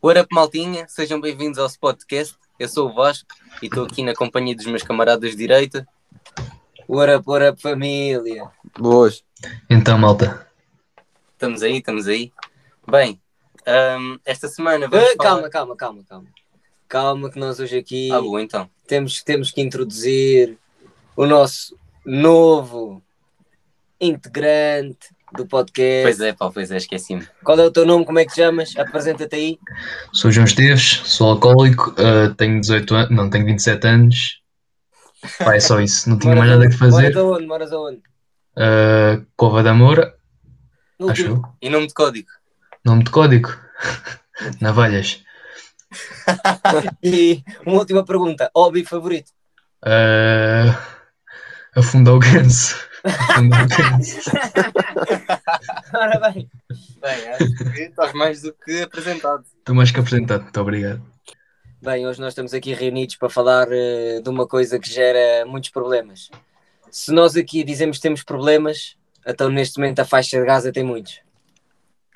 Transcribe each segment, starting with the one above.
Ora, maltinha, sejam bem-vindos ao podcast. Eu sou o Vasco e estou aqui na companhia dos meus camaradas de direita. Ora, ora, família. Boas. Então, malta. Estamos aí, estamos aí. Bem, hum, esta semana vamos Ah, falar... calma, calma, calma, calma. Calma que nós hoje aqui Ah, bom, então. temos, temos que introduzir o nosso novo integrante do podcast. Pois é, pá, pois é, esqueci-me. Qual é o teu nome? Como é que te chamas? Apresenta-te aí. Sou João Esteves, sou alcoólico, uh, tenho 18 anos, não, tenho 27 anos. Pá, é só isso, não tinha mais nada que fazer. Moras aonde? Moras aonde? Uh, Cova da Moura, No acho eu. E nome de código? Nome de código. Navalhas. E uma última pergunta. Hobby favorito? Uh, afundar o ganso. Ora bem. Bem, acho que estás mais do que apresentado. Estou mais que apresentado, muito obrigado. Bem, hoje nós estamos aqui reunidos para falar eh, de uma coisa que gera muitos problemas. Se nós aqui dizemos que temos problemas, então neste momento a faixa de Gaza tem muitos.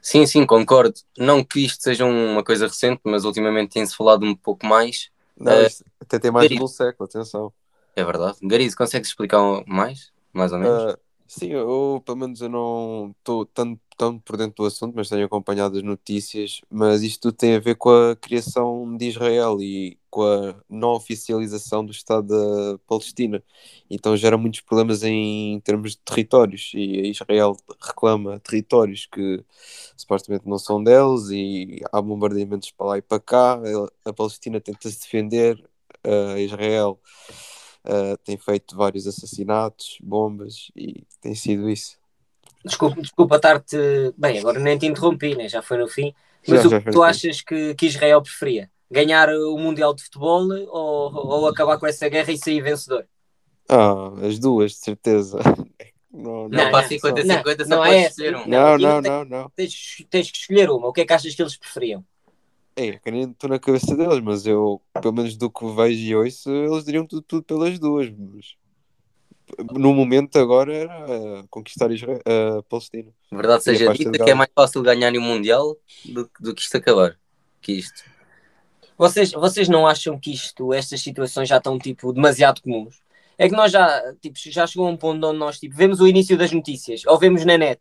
Sim, sim, concordo. Não que isto seja uma coisa recente, mas ultimamente tem-se falado um pouco mais. Não, isto até tem mais de um século, atenção. É verdade. Garizo, consegues explicar mais? Mais ou menos? Ah, sim, eu pelo menos eu não estou tão, tão por dentro do assunto, mas tenho acompanhado as notícias. Mas isto tudo tem a ver com a criação de Israel e com a não oficialização do Estado da Palestina. Então gera muitos problemas em termos de territórios. E Israel reclama territórios que supostamente não são deles e há bombardeamentos para lá e para cá. A Palestina tenta se defender, a Israel Uh, tem feito vários assassinatos, bombas e tem sido isso. Desculpa, desculpa estar-te. Bem, agora nem te interrompi, né? já foi no fim. Mas Já, o que tu achas que, que Israel preferia? Ganhar o Mundial de Futebol ou, ou acabar com essa guerra e sair vencedor? Ah, as duas, de certeza. Não, não, não, não, 50-50 não, só não é essa. escolher um. não, não, não, não. Tens, tens que escolher uma. O que é que achas que eles preferiam? É, estou na cabeça deles, mas eu, pelo menos do que vejo e ouço, eles diriam tudo, tudo pelas duas. Mas... No momento agora era ah, conquistar Israel, a Palestina. Verdade seja dita que é mais fácil ganhar o Mundial do, que- do que isto acabar. Que isto. Vocês, vocês não acham que isto, estas situações já estão tipo demasiado comuns? É que nós já, tipo, já chegou a um ponto onde nós tipo, vemos o início das notícias, ou vemos na net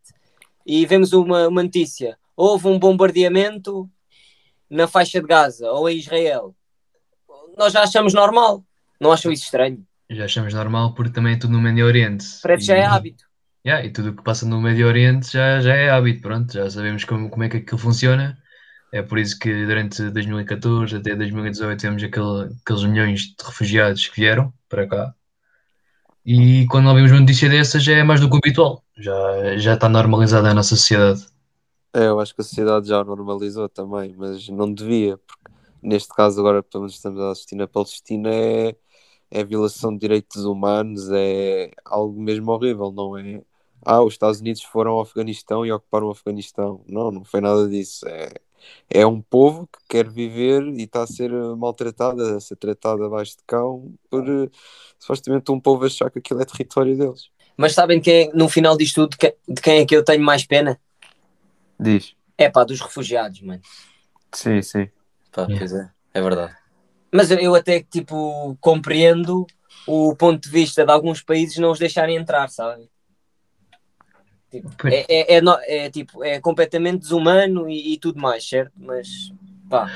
e vemos uma, uma notícia. Houve um bombardeamento na faixa de Gaza ou em Israel. Nós já achamos normal. Não acham isso estranho? Já achamos normal porque também é tudo no Médio Oriente. Parece que já é hábito. Yeah, e tudo o que passa no Médio Oriente já, já é hábito, pronto, já sabemos como, como é que aquilo funciona. É por isso que durante 2014 até 2018 temos aquele, aqueles milhões de refugiados que vieram para cá. E quando ouvimos uma notícia dessa já é mais do que habitual, já, já está normalizada a nossa sociedade. É, eu acho que a sociedade já normalizou também, mas não devia, porque neste caso agora menos estamos a assistir na Palestina é, é violação de direitos humanos, é algo mesmo horrível, não é? Ah, os Estados Unidos foram ao Afeganistão e ocuparam o Afeganistão. Não, não foi nada disso. É, é um povo que quer viver e está a ser maltratado, a ser tratado abaixo de cão por eh, supostamente um povo achar que aquilo é território deles. Mas sabem quem, no final disto tudo, de quem é que eu tenho mais pena? Diz. É pá, dos refugiados, mano. Sim, sim. Pá, Yeah. pois é, é verdade. Mas eu- eu até tipo compreendo o ponto de vista de alguns países não os deixarem entrar, sabe? Tipo, é, é, é no- é, tipo, é completamente desumano e, e tudo mais, certo? Mas pá,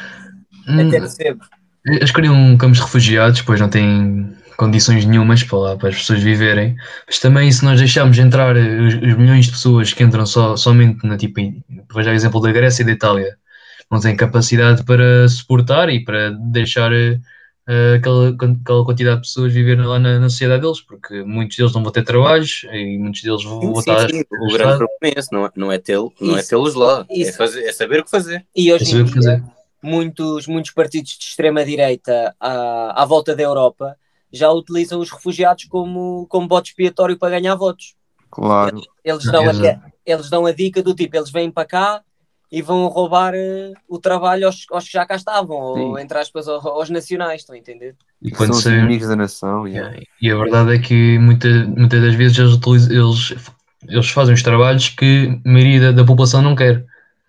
Hum, até percebo. Eles criam campos de refugiados, pois não têm condições nenhumas para lá, para as pessoas viverem. Mas também, se nós deixarmos entrar os, os milhões de pessoas que entram só, somente na tipo, vou dar o exemplo da Grécia e da Itália, não têm capacidade para suportar e para deixar eh, aquela, aquela quantidade de pessoas viverem lá na, na sociedade deles, porque muitos deles não vão ter trabalhos e muitos deles vão Sim, voltar sim, sim. O grande problema é esse, não é, não é tê-lo- não é tê-los lá. É, fazer, é saber o que fazer. E hoje saber em o que dia, fazer. muitos, muitos partidos de extrema-direita à, à volta da Europa já utilizam os refugiados como, como bote expiatório para ganhar votos. Claro. Eles dão, a, eles dão a dica do tipo, eles vêm para cá e vão roubar eh, o trabalho aos, aos que já cá estavam, ou Sim. entre aspas, aos, aos nacionais, estão a entender? E São quando os saem- inimigos da nação. yeah. Yeah, E a verdade é que muita, muitas das vezes eles, utilizam- eles, eles fazem os trabalhos que a maioria da, da população não quer.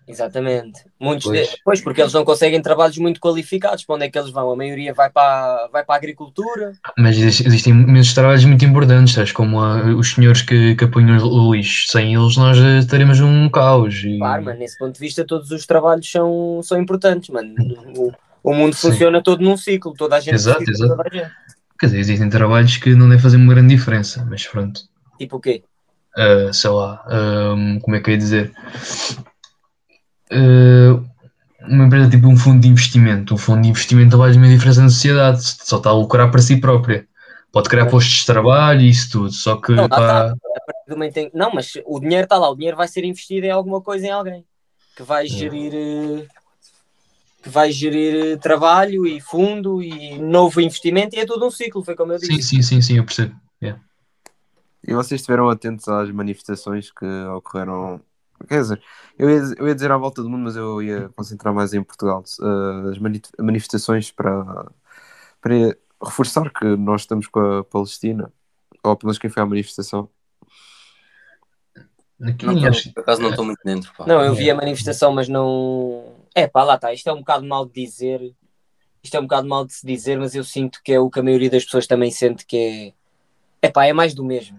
Exatamente. Muitos Pois. de- pois, porque eles não conseguem trabalhos muito qualificados. Para onde é que eles vão? A maioria vai para, vai para a agricultura. Mas existe- existem imensos trabalhos muito importantes, tais como ah, os senhores que, que apanham o lixo. Sem eles nós eh, estaremos num caos. E... Claro, mano, nesse ponto de vista, todos os trabalhos são, são importantes, mano. O, o mundo Sim. funciona todo num ciclo, toda a gente Exato, exato. toda a gente. Quer dizer, existem trabalhos que não devem fazer uma grande diferença, mas pronto. Tipo o quê? Ah, sei lá, ahm, como é que eu ia dizer? Ah, uma empresa tipo um fundo de investimento. Um fundo de investimento não faz uma diferença na sociedade, só está a lucrar para si própria. Pode criar postos de trabalho e isso tudo, só que Não, pá, em- Não, mas o dinheiro está lá, o dinheiro vai ser investido em alguma coisa, em alguém que vai gerir. eh, que vai gerir eh, trabalho e fundo e novo investimento e é tudo um ciclo, foi como eu disse. sim, sim, sim, sim, eu percebo. E vocês estiveram atentos às manifestações que ocorreram. Quer dizer, eu ia, eu ia dizer à volta do mundo, mas eu ia concentrar mais em Portugal. Uh, as mani- manifestações para, para reforçar que nós estamos com a Palestina, ou pelo menos quem foi à manifestação. Aqui Não por acaso não estou muito dentro. Pá. Não, eu vi a manifestação, mas não. É pá, lá está. Isto é um bocado mal de dizer. Isto é um bocado mal de se dizer, mas eu sinto que é o que a maioria das pessoas também sente que é. É pá, é mais do mesmo.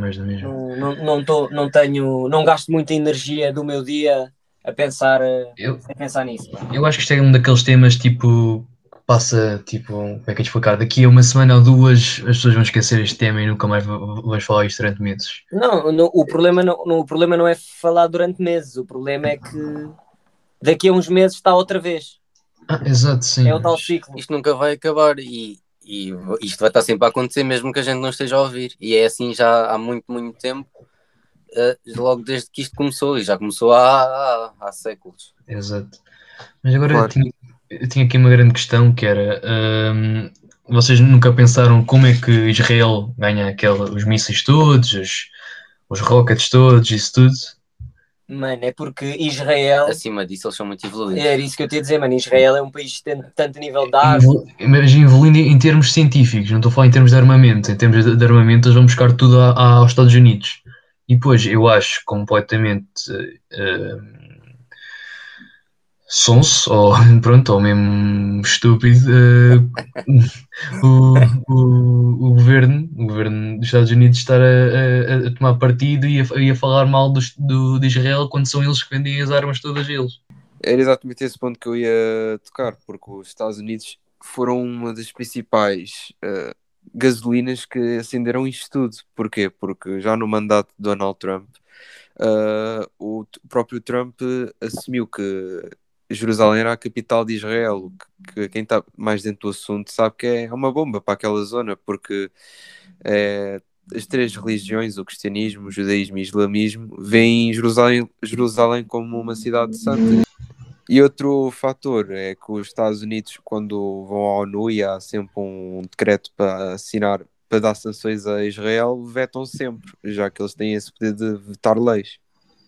Mesma. Não, não, não, tô, não tenho. Não gasto muita energia do meu dia a pensar, Eu, a pensar nisso. eu acho que isto é um daqueles temas tipo. Passa, tipo, como é que é de explicar? Daqui a uma semana ou duas as pessoas vão esquecer este tema e nunca mais va- vamos falar isto durante meses. Não, no- o, problema não, no- o problema não é falar durante meses. O problema é que daqui a uns meses está outra vez. Ah, exato, sim. É o tal mas- ciclo. Isto nunca vai acabar e, e isto vai estar sempre a acontecer, mesmo que a gente não esteja a ouvir. E é assim já há muito, muito tempo, eh, logo desde que isto começou, e já começou há, há, há séculos. Exato. Mas agora Claro. eu, tinha, eu tinha aqui uma grande questão que era hum, vocês nunca pensaram como é que Israel ganha aquela, os mísseis todos, os, os rockets todos, isso tudo? Mano, é porque Israel. Acima disso, eles são muito evoluídos. Era isso que eu te ia dizer, mano. Israel é um país que tem tanto nível de arte. Evol- Mas evoluindo em termos científicos, não estou a falar em termos de armamento. Em termos de, armamento, eles vão buscar tudo a- a- aos Estados Unidos. E depois, eu acho completamente eh, sonso, ou pronto, ou mesmo estúpido, eh, o, o, o governo, o governo dos Estados Unidos estar a, a- a tomar partido e a, e a falar mal dos- do, de Israel quando são eles que vendem as armas todas eles. Era exatamente esse ponto que eu ia tocar, porque os Estados Unidos foram uma das principais eh, gasolinas que acenderam isto tudo. Porquê? Porque já no mandato de Donald Trump, eh, o próprio Trump assumiu que Jerusalém era a capital de Israel. Que, que quem está mais dentro do assunto sabe que é uma bomba para aquela zona, porque eh, as três religiões, o cristianismo, o judaísmo e o islamismo, veem Jerusalém, Jerusalém como uma cidade santa. E outro fator é que os Estados Unidos, quando vão à ONU e há sempre um decreto para assinar, para dar sanções a Israel, vetam sempre, já que eles têm esse poder de vetar leis.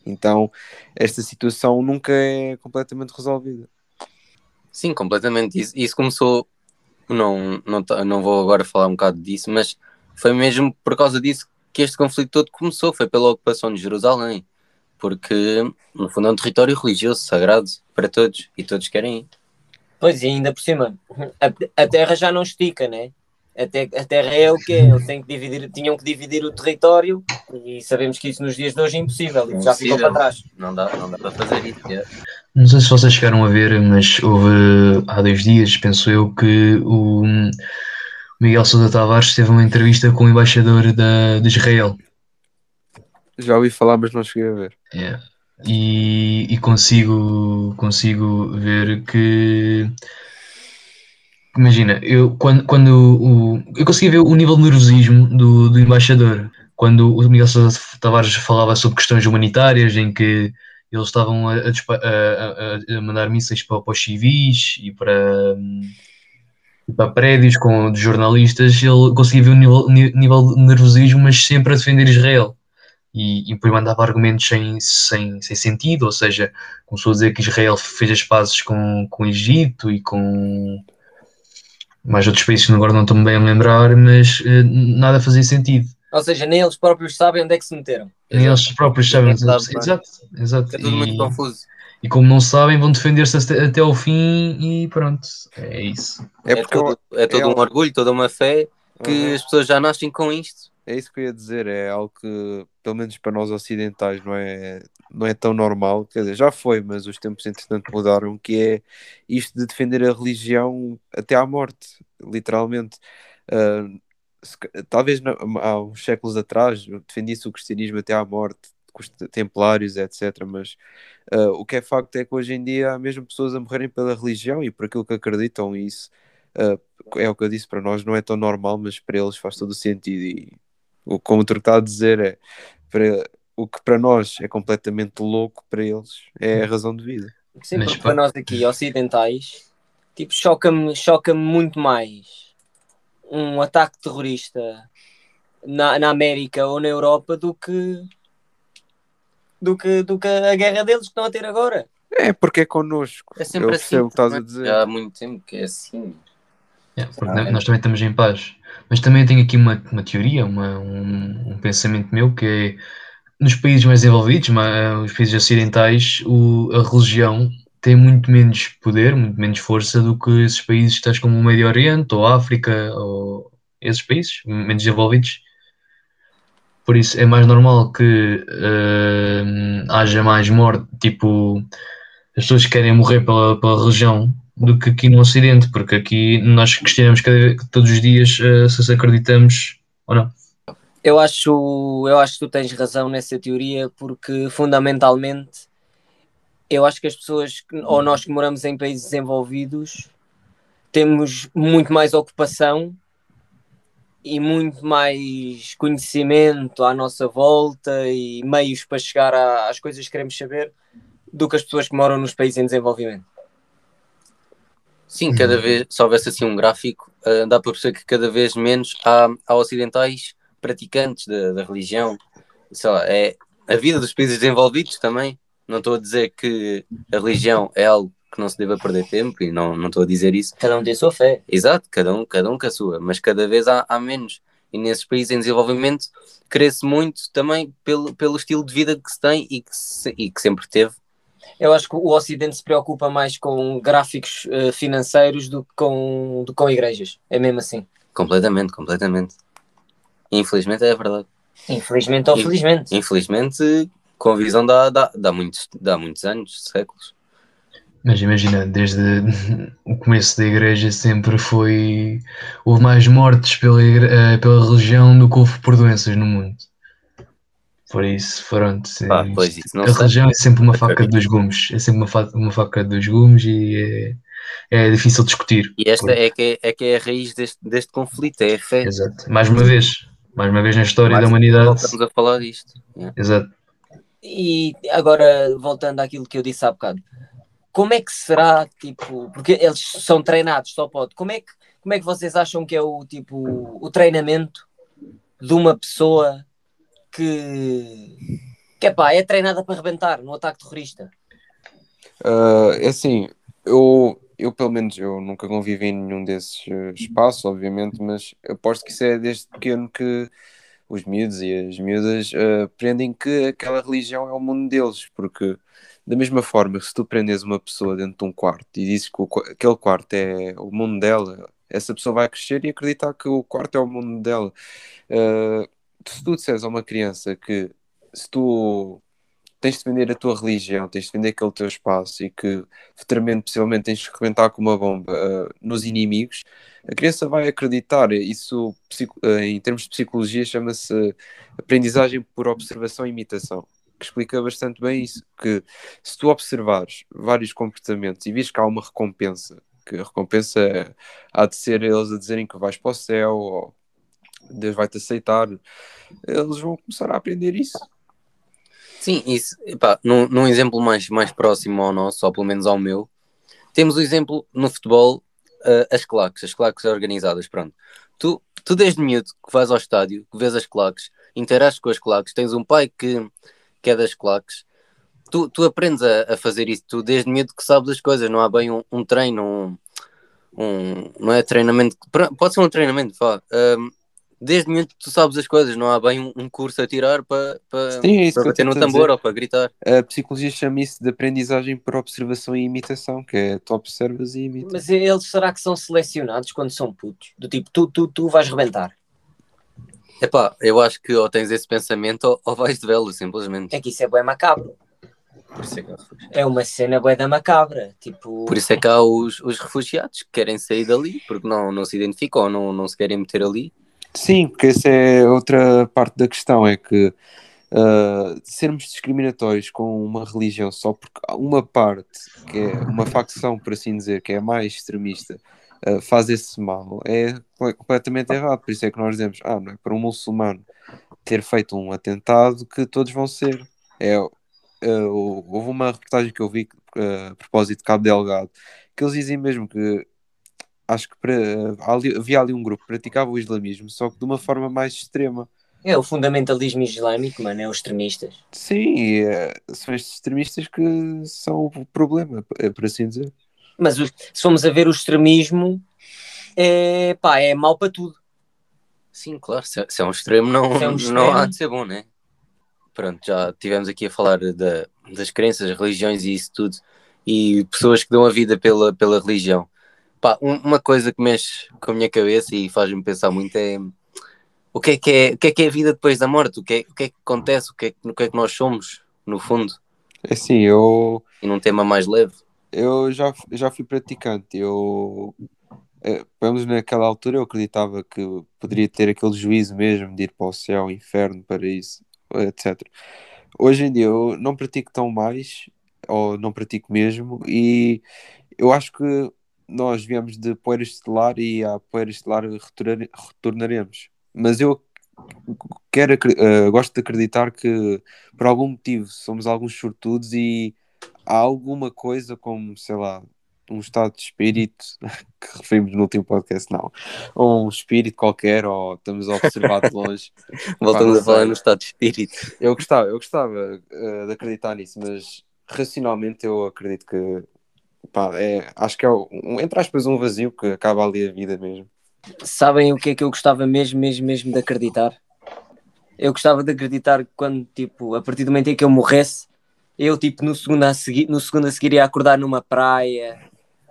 Então, esta situação nunca é completamente resolvida. Sim, completamente. Isso, isso começou. Não, não, não vou agora falar um bocado disso, mas foi mesmo por causa disso que este conflito todo começou. Foi pela ocupação de Jerusalém. Porque, no fundo, é um território religioso, sagrado para todos. E todos querem ir. Pois, e ainda por cima, a, a terra já não estica, né? A, te- a terra é o que é. Eles têm que dividir, tinham que dividir o território e sabemos que isso nos dias de hoje é impossível. Já ficou para trás. Não dá, não dá para fazer isso. é. Não sei se vocês chegaram a ver, mas houve há dois dias, penso eu, que o Miguel Sousa Tavares teve uma entrevista com o embaixador da, de Israel. Já ouvi falar, mas não cheguei a ver. É. E, e consigo, consigo ver que. Imagina, eu quando, quando o, eu consegui ver o nível de nervosismo do, do embaixador. Quando o Miguel Sousa Tavares falava sobre questões humanitárias em que eles estavam a, a a- a- mandar mísseis para, para os civis e para, para prédios com, de jornalistas, ele conseguia ver o nível, nível de nervosismo, mas sempre a defender Israel. E, e depois mandava argumentos sem, sem, sem sentido, ou seja, começou a dizer que Israel fez as pazes com, com o Egito e com mais outros países que agora não estou bem a lembrar, mas eh, nada fazia sentido. Ou seja, nem eles próprios sabem onde é que se meteram. Nem eles próprios sabem. Ninguém sabe, não é? Exato, exato. É tudo muito E- confuso. E como não sabem, vão defender-se até, até ao fim e pronto. É isso. É É, porque eu- todo, é todo é um algo- orgulho, toda uma fé que Uhum. as pessoas já nascem com isto. É isso que eu ia dizer, é algo que, pelo menos para nós ocidentais, não é, não é tão normal. Quer dizer, já foi, mas os tempos entretanto mudaram, que é isto de defender a religião até à morte, literalmente. Ca- talvez há uns séculos atrás defendia-se o cristianismo até à morte, com os te- templários, etc. Mas ah, o que é facto é que hoje em dia há mesmo pessoas a morrerem pela religião e por aquilo que acreditam, e isso ah, é o que eu disse para nós, não é tão normal, mas para eles faz todo o sentido. E o como o truque está a dizer é para, o que para nós é completamente louco, para eles é a razão de vida. Sim, Mas porque para nós aqui, ocidentais, tipo, choca-me choca muito mais um ataque terrorista na, na América ou na Europa do que, do que do que a guerra deles que estão a ter agora. É porque é connosco. É sempre eu assim. o que estás a também. dizer. Já há muito tempo que é assim. É, porque Ah, é. nós também estamos em paz. Mas também tenho aqui uma, uma teoria, uma, um, um pensamento meu, que é nos países mais desenvolvidos, ma- os países ocidentais, o- a religião tem muito menos poder, muito menos força do que esses países tais como o Médio Oriente ou África ou esses países menos desenvolvidos. Por isso é mais normal que hum, haja mais morte, tipo, as pessoas querem morrer pela, pela religião do que aqui no Ocidente, porque aqui nós questionamos cada- todos os dias eh, se acreditamos ou não. Eu acho, eu acho que tu tens razão nessa teoria, porque fundamentalmente eu acho que as pessoas, ou nós que moramos em países desenvolvidos, temos muito mais ocupação e muito mais conhecimento à nossa volta e meios para chegar às coisas que queremos saber do que as pessoas que moram nos países em desenvolvimento. Sim, Uhum. cada vez, se houvesse assim um gráfico, ah, dá para perceber que cada vez menos há, há ocidentais praticantes da, da religião. Sei lá, é a vida dos países desenvolvidos também. Não estou a dizer que a religião é algo que não se deva perder tempo e não, não estou a dizer isso. Cada um tem a sua fé. Exato, cada um, cada um com a sua, mas cada vez há, há menos. E nesses países em desenvolvimento cresce muito também pelo, pelo estilo de vida que se tem e que, se- e que sempre teve. Eu acho que o Ocidente se preocupa mais com gráficos eh, financeiros do que com, do que com igrejas. É mesmo assim. Completamente, completamente. Infelizmente é verdade. Infelizmente ou felizmente. Infelizmente, com a visão dá, dá, dá, muitos, dá muitos anos, séculos. Mas imagina, desde o começo da igreja sempre foi. Houve mais mortes pela, igre- eh, pela religião do que houve por doenças no mundo. Por isso, pronto. Pá, isto- pois isso não a religião é sempre uma faca de dois gumes. É sempre uma, fa uma faca de dois gumes e é, é difícil discutir. E esta é que é, é que é a raiz deste, deste conflito, é a fé. Exato. Mais uma vez, mais uma vez na história Mais da uma humanidade. Voltamos a falar disto. Yeah. Exato. E agora, voltando àquilo que eu disse há bocado, como é que será, tipo, porque eles são treinados, só pode, como é que, como é que vocês acham que é o, tipo, o treinamento de uma pessoa que, que epá, é treinada para rebentar no ataque terrorista? Ah, é assim, eu, eu pelo menos eu nunca convivi em nenhum desses eh, espaços, obviamente, mas aposto que isso é desde pequeno que os miúdos e as miúdas eh, aprendem que aquela religião é o mundo deles, porque da mesma forma que se tu prendes uma pessoa dentro de um quarto e dizes que o aquele quarto é o mundo dela, essa pessoa vai crescer e acreditar que o quarto é o mundo dela. Eh, se tu disseres a uma criança que se tu tens de defender a tua religião, tens de defender aquele teu espaço e que futuramente, possivelmente, tens de rebentar com uma bomba uh, nos inimigos, a criança vai acreditar. Isso, uh, em termos de psicologia, chama-se aprendizagem por observação e imitação, que explica bastante bem isso, que se tu observares vários comportamentos e vês que há uma recompensa, que a recompensa há de ser eles a dizerem que vais para o céu, ou Deus vai-te aceitar, eles vão começar a aprender isso. Sim, isso, epá, num, num exemplo mais, mais próximo ao nosso, ou pelo menos ao meu, temos o exemplo no futebol, uh, as claques, as claques organizadas, pronto. Tu, tu desde miúdo que vais ao estádio, que vês as claques, interages com as claques, tens um pai que, que é das claques, tu, tu aprendes a, a fazer isso, tu desde miúdo que sabes as coisas, não há bem um, um treino, um, um- não é treinamento, pode ser um treinamento, vá. Um, desde muito tu sabes as coisas, não há bem um, um curso a tirar para pa, Sim, é isso para que bater no tambor dizer. ou para gritar. A psicologia chama isso de aprendizagem por observação e imitação, que é tu observas e imitas. Mas eles será que são selecionados quando são putos? Do tipo, tu, tu, tu vais rebentar. Epá, eu acho que ou tens esse pensamento ou, ou vais de velo, simplesmente. É que isso é bué macabro. Por isso é que. É uma cena bué da macabra. Tipo, Por isso é que há os, os refugiados que querem sair dali, porque não, não se identificam ou não, não se querem meter ali. Sim, porque essa é outra parte da questão, é que ah, sermos discriminatórios com uma religião só porque uma parte, que é uma facção, por assim dizer, que é mais extremista, ah, faz esse mal, é co- completamente errado. Por isso é que nós dizemos, ah, não é para um muçulmano ter feito um atentado que todos vão ser. É, ah, houve uma reportagem que eu vi a propósito de Cabo Delgado, que eles dizem mesmo que acho que para- ali- havia ali um grupo que praticava o islamismo, só que de uma forma mais extrema. é o fundamentalismo islâmico, mano, é os extremistas. Sim, eh, são estes extremistas que são o problema, eh, por assim dizer. Mas os- se formos a ver o extremismo, é pá, é mau para tudo. Sim, claro, se, se é um extremo, não, é um não extremo. há de ser bom, né? Pronto, já tivemos aqui a falar da, das crenças, religiões e isso tudo, e pessoas que dão a vida pela, pela religião. Pá, um- uma coisa que mexe com a minha cabeça e faz-me pensar muito é o que é que é, o que é, que é a vida depois da morte, o que é, o que, é que acontece, o que é, que- o que é que nós somos, no fundo, É Assim, eu, e num tema mais leve. eu já, já fui praticante, eu, eh, pelo menos naquela altura, eu acreditava que poderia ter aquele juízo mesmo de ir para o céu, inferno, paraíso, etc. Hoje em dia eu não pratico tão mais, ou não pratico mesmo, e eu acho que nós viemos de poeira estelar e à poeira estelar retornar- retornaremos. Mas eu quero, eh, gosto de acreditar que por algum motivo somos alguns sortudos e há alguma coisa como, sei lá, um estado de espírito que referimos no último podcast, não, ou um espírito qualquer, ou estamos a observar de longe. Voltamos a falar no estado de espírito. Eu gostava, eu gostava eh, de acreditar nisso, mas racionalmente eu acredito que pá, é, acho que é um, entre aspas um vazio que acaba ali a vida mesmo. Sabem o que é que eu gostava mesmo, mesmo, mesmo de acreditar? Eu gostava de acreditar quando, tipo, a partir do momento em que eu morresse, eu, tipo, no segundo a seguir, no segundo a seguir ia acordar numa praia,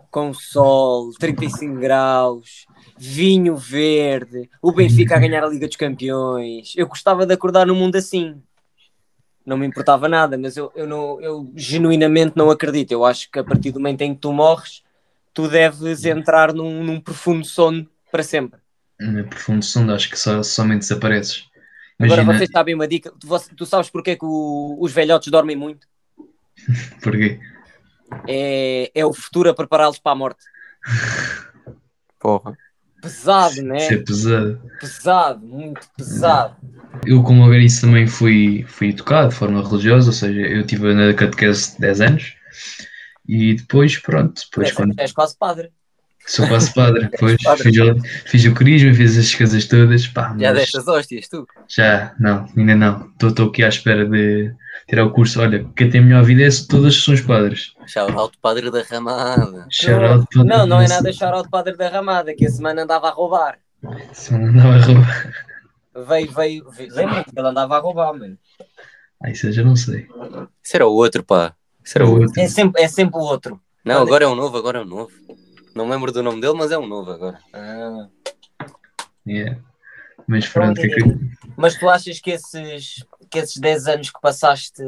com sol, 35 graus, vinho verde, o Benfica a ganhar a Liga dos Campeões. Eu gostava de acordar num mundo assim. Não me importava nada, mas eu, eu, não, eu genuinamente não acredito. Eu acho que a partir do momento em que tu morres, tu deves entrar num, num profundo sono para sempre. Na profundo sono, acho que só, somente desapareces. Agora Imagina, vocês sabem uma dica. Tu, tu sabes porque é que o- os velhotes dormem muito? porquê? É, é o futuro a prepará-los para a morte. Porra. Pesado, né? Isso é pesado. Pesado, muito pesado. Eu, como organizo, também fui, fui educado de forma religiosa, ou seja, eu estive na catequese 10 anos e depois, pronto, depois És, quando és quase padre. sou quase padre, depois fiz, o- fiz o crisma, fiz as coisas todas, pá, Já mas destas hóstias, tu? já, não, ainda não, estou aqui à espera de tirar o curso, olha, quem tem a melhor vida é se todas são os padres. Shout padre da ramada. Shout out para- Não, não é nada shout-out padre da ramada, que a semana andava a roubar. Se não andava a roubar. Veio, veio, veio. Lembra-te que ele andava a roubar, mano. Ah, isso eu já não sei. Isso era o outro, pá. Isso era o outro. É sempre, é sempre o outro. Não, agora é um novo, agora é um novo. Não me lembro do nome dele, mas é um novo agora. Ah. Yeah. Mas pronto, que é que- Mas tu achas que esses, que esses 10 anos que passaste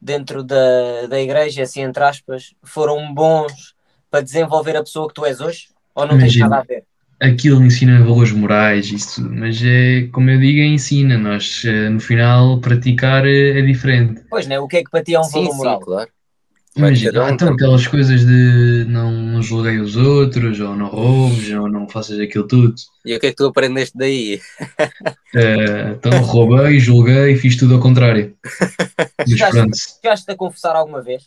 dentro da, da igreja, assim, entre aspas, foram bons para desenvolver a pessoa que tu és hoje? Ou não tens Imagina. nada a ver? aquilo ensina valores morais, isso tudo, mas é como eu digo, é ensina. Nós eh, no final praticar eh, é diferente. Pois, né? O que é que para ti é um sim, valor sim, moral? claro. Imagina, um então aquelas coisas de não, não julguei os outros, ou não roubes, ou não faças aquilo tudo. E o que é que tu aprendeste daí? Eh, então roubei, julguei, fiz tudo ao contrário. Mas Já- pronto, Chegaste a confessar alguma vez?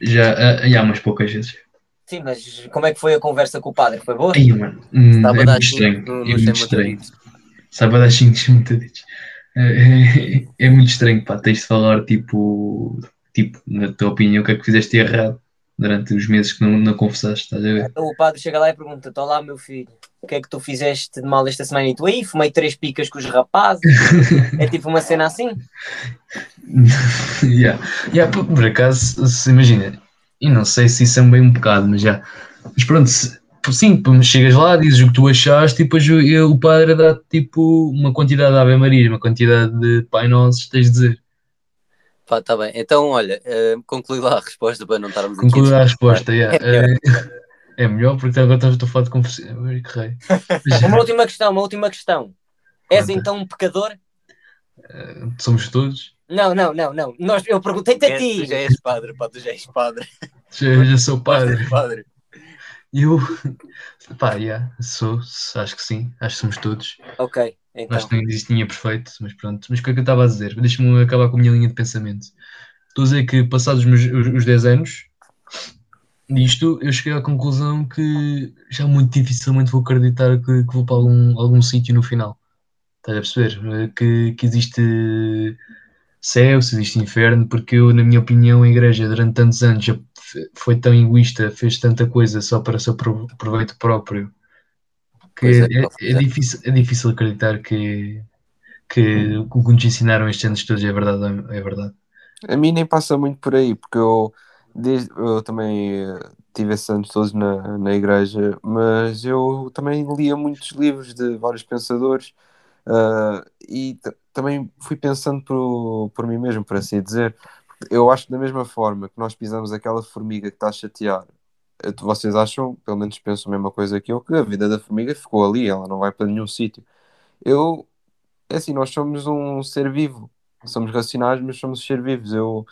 já, eh, já umas poucas vezes. Sim, mas como é que foi a conversa com o padre? Foi boa? Ai, mano, hum, Estava é muito estranho. no- É nos muito estranho. a dar 5 metaditos. É, é, é muito estranho, pá. Tens de falar, tipo, tipo, na tua opinião, o que é que fizeste errado durante os meses que não, não confessaste, estás a ver? Então o padre chega lá e pergunta: Olá, meu filho, o que é que tu fizeste de mal esta semana? E tu aí, fumei três picas com os rapazes. é tipo uma cena assim. yeah. Yeah, por, por acaso, se imagina, e não sei se isso é bem um pecado, mas já. Mas pronto, se, sim, chegas lá, dizes o que tu achaste e depois o, o padre dá tipo uma quantidade de Ave Maria, uma quantidade de Pai Nossos, tens de dizer. Pá, tá bem. Então, olha, uh, conclui lá a resposta para não estarmos aqui. Conclui lá a resposta, yeah. é, é melhor porque agora estou a falar de confusão. uma última questão, uma última questão. És então um pecador? Uh, somos todos? Não, não, não, não. Nós, eu perguntei-te a ti. Tu já és padre, pá, tu já és padre. Já, já sou padre. padre. Eu, pá, yeah, sou, acho que sim, acho que somos todos. Ok, então. Acho que não ninguém perfeito, mas pronto. Mas o que é que eu estava a dizer? Deixa-me acabar com a minha linha de pensamento. Estou a dizer que, passados os, meus, os, os 10 anos disto, eu cheguei à conclusão que já muito dificilmente vou acreditar que, que vou para algum, algum sítio no final. Estás a perceber? Que, que existe céu, se existe inferno, porque eu, na minha opinião, a igreja durante tantos anos foi tão egoísta, fez tanta coisa só para seu proveito próprio, que é, é, é, difícil, é difícil acreditar que, que o que nos ensinaram estes anos todos é verdade. É verdade. A mim nem passa muito por aí, porque eu, desde, eu também eh, tive esses anos todos na, na igreja, mas eu também lia muitos livros de vários pensadores uh, e também fui pensando por, por mim mesmo, por assim dizer. Eu acho que da mesma forma que nós pisamos aquela formiga que está a chatear, vocês acham, pelo menos pensam a mesma coisa que eu, que a vida da formiga ficou ali, ela não vai para nenhum sítio. Eu, é assim, nós somos um ser vivo, somos racionais, mas somos ser vivos. Eu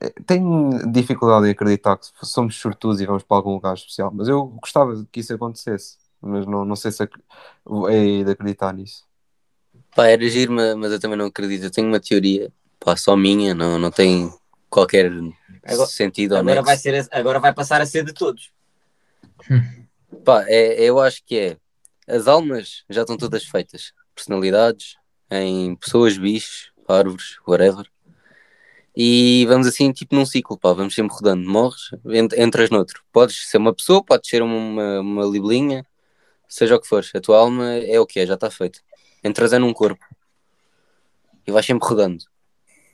eh, tenho dificuldade em acreditar que somos sortudos e vamos para algum lugar especial, mas eu gostava que isso acontecesse, mas não, não sei se é de acreditar nisso. Pá, era giro, mas eu também não acredito. Eu tenho uma teoria, pá, só minha, não, não tem qualquer agora, sentido agora vai ser Agora vai passar a ser de todos. Pá, é, eu acho que é. As almas já estão todas feitas. Personalidades, em pessoas, bichos, árvores, whatever. E vamos assim, tipo num ciclo, pá, vamos sempre rodando. Morres, entras noutro. Podes ser uma pessoa, podes ser uma, uma libelinha, seja o que for. A tua alma é o que é, já está feita entras é num corpo e vais sempre rodando.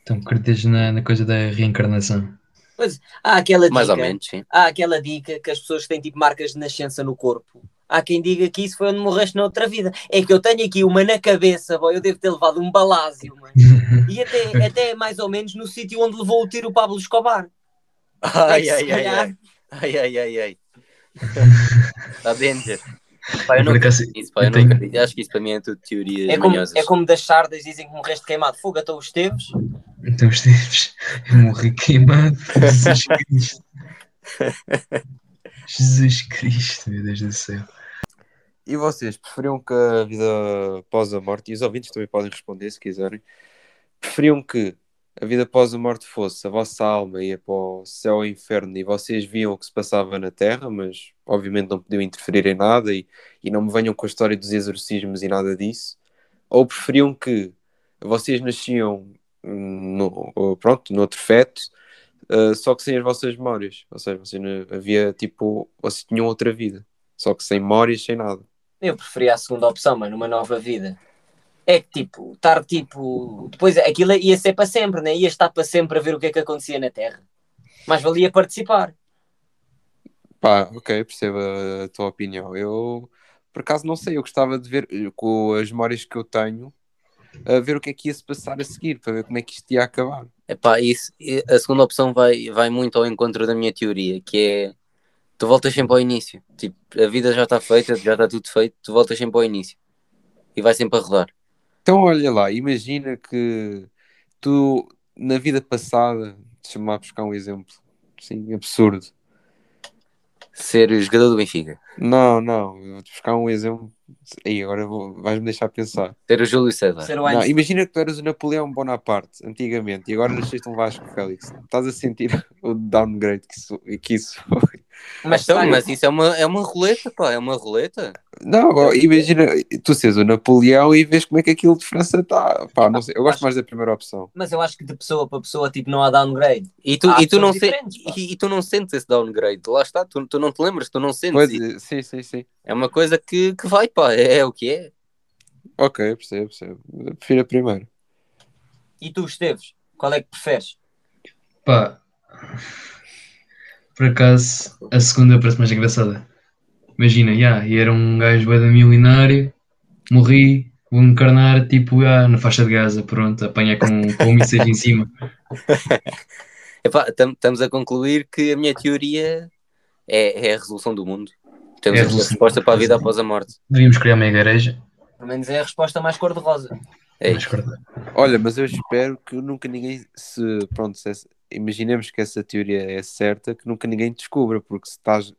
Então acreditas na, na coisa da reencarnação? Pois, há aquela dica, Mais ou menos, sim. Há aquela dica que as pessoas têm tipo marcas de nascença no corpo. Há quem diga que isso foi onde morreste na outra vida. É que eu tenho aqui uma na cabeça, boy, eu devo ter levado um balásio, mano. E até, até mais ou menos no sítio onde levou o tiro o Pablo Escobar. Ai, ai, ai, ai, ai, ai, ai, ai. Está danger. Pá, eu não acaso, isso, pá, eu, eu tenho... não acredito. Acho que isso para mim é tudo teoria é como, é como das sardas dizem que morreste queimado. Fuga, estão os Esteves. Então os Esteves, eu morri queimado. Jesus Cristo. Jesus Cristo, meu Deus do céu. E vocês, preferiam que a vida após a morte, e os ouvintes também podem responder se quiserem, preferiam que a vida após a morte fosse a vossa alma ia para o céu e inferno e vocês viam o que se passava na Terra, mas obviamente não podiam interferir em nada e, e não me venham com a história dos exorcismos e nada disso, ou preferiam que vocês nasciam no, pronto, no outro feto, uh, só que sem as vossas memórias, ou seja, vocês havia tipo, vocês tinham outra vida, só que sem memórias, sem nada. Eu preferia a segunda opção, mas numa nova vida é que tipo, estar tipo. Depois aquilo ia ser para sempre, né? Ia estar para sempre a ver o que é que acontecia na Terra. Mas valia participar. Pá, ok, percebo a tua opinião. Eu, por acaso, não sei. Eu gostava de ver, com as memórias que eu tenho, a ver o que é que ia se passar a seguir, para ver como é que isto ia acabar. Epá, isso, a segunda opção vai, vai muito ao encontro da minha teoria, que é tu voltas sempre ao início. Tipo, a vida já está feita, já está tudo feito, tu voltas sempre ao início. E vai sempre a rodar. Então, olha lá, imagina que tu, na vida passada, deixa-me lá buscar um exemplo, sim, absurdo. Ser jogador do Benfica. Não, não, vou-te buscar um exemplo. Aí, agora vais-me deixar pensar. Ser o Júlio César. Ser o não, imagina que tu eras o Napoleão Bonaparte, antigamente, e agora nasceste um Vasco Félix. Estás a sentir o downgrade que isso, que isso foi. Mas, então, mas isso é uma, é uma roleta, pá, é uma roleta. Não, ó, imagina, tu seres o Napoleão e vês como é que aquilo de França está. Pá, não sei, eu gosto mais da primeira opção. Mas eu acho que de pessoa para pessoa, tipo, não há downgrade. E tu, Há e tu, não, se, e, e tu não sentes esse downgrade, lá está, tu, tu não te lembras, tu não sentes. Pois, E sim, sim, sim. É uma coisa que, que vai, pá, é, é o que é. Ok, percebo, percebo. Eu prefiro a primeira. E tu, Esteves, qual é que preferes? Pá, por acaso, a segunda parece mais engraçada. Imagina, já, e era um gajo bué da milionário, morri, vou encarnar, tipo, já, na faixa de Gaza, pronto, apanhar com, com um mísseis em cima. Epá, tam- estamos a concluir que a minha teoria é, é a resolução do mundo. Temos É a a resposta para a vida após a morte. Devíamos criar uma igreja. Pelo menos é a resposta mais cor-de-rosa. É. Olha, mas eu espero que nunca ninguém se. Pronto, se imaginemos que essa teoria é certa, que nunca ninguém descubra, porque se estás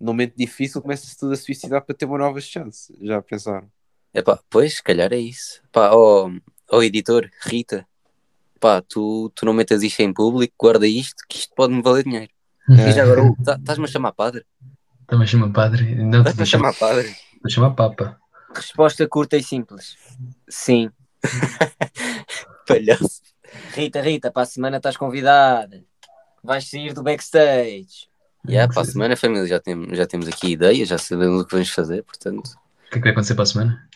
num momento difícil, começa-se tudo a suicidar para ter uma nova chance. Já pensaram? Epá, pois, se calhar é isso. Pá, ó ó editor, Rita, pá, tu, tu não metas isto em público, guarda isto, que isto pode-me valer dinheiro. E já agora, tá- estás-me a chamar padre? Também chama padre. Não, Estás-me a chamar, chamar padre? vou chamar papa. Resposta curta e simples. Sim. Palhaço. Rita, Rita, para a semana estás convidada. Vais sair do backstage. Yeah, para a semana, família, já temos, já temos aqui ideias, já sabemos o que vamos fazer, portanto. O que é que vai acontecer para a semana?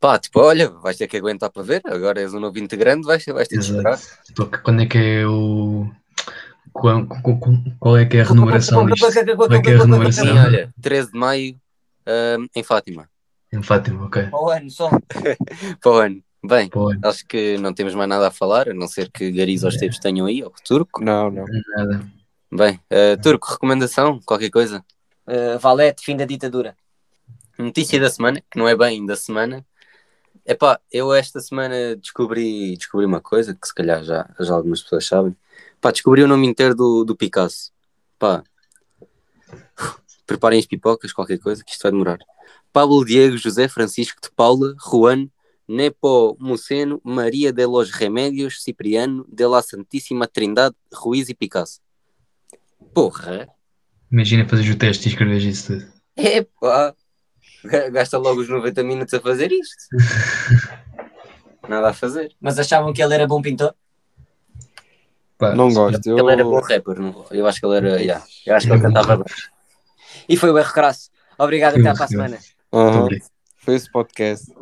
Pá, tipo, olha, vais ter que aguentar para ver, agora és um novo integrante, vais, vais ter de esperar. Tipo, quando é que é o. Qual, qual- qual é que é a renovação disto? Qual é que é a renovação? Sim, olha, 13 de maio, ahm, em Fátima, Em Fátima, ok. Para o ano só. para o ano. Bem, acho que não temos mais nada a falar, a não ser que Gariz ou Esteves tenham aí, ou Turco. Não, não. nada. Bem, ah, Turco, recomendação, qualquer coisa? Uh, Valete, fim da ditadura. Notícia da semana, que não é bem da semana. Epá, eu esta semana descobri, descobri uma coisa que se calhar já, já algumas pessoas sabem. Pá, descobri o nome inteiro do, do Picasso. Pá, preparem as pipocas, qualquer coisa, que isto vai demorar. Pablo Diego José Francisco de Paula Juan Nepomuceno Maria de los Remédios Cipriano de la Santíssima Trindade Ruiz e Picasso. Porra! Imagina fazer o teste e escrever isso tudo. Epá! Ga- Gasta logo os 90 minutos a fazer isto. Nada a fazer. Mas achavam que ele era bom pintor? Pá, Não gosto. Eu... Ele era bom rapper, não? eu acho que ele era. yeah, eu acho que ele cantava bem. E foi o erro crasso. Obrigado, Foi até à semana. Obrigado. Foi esse podcast.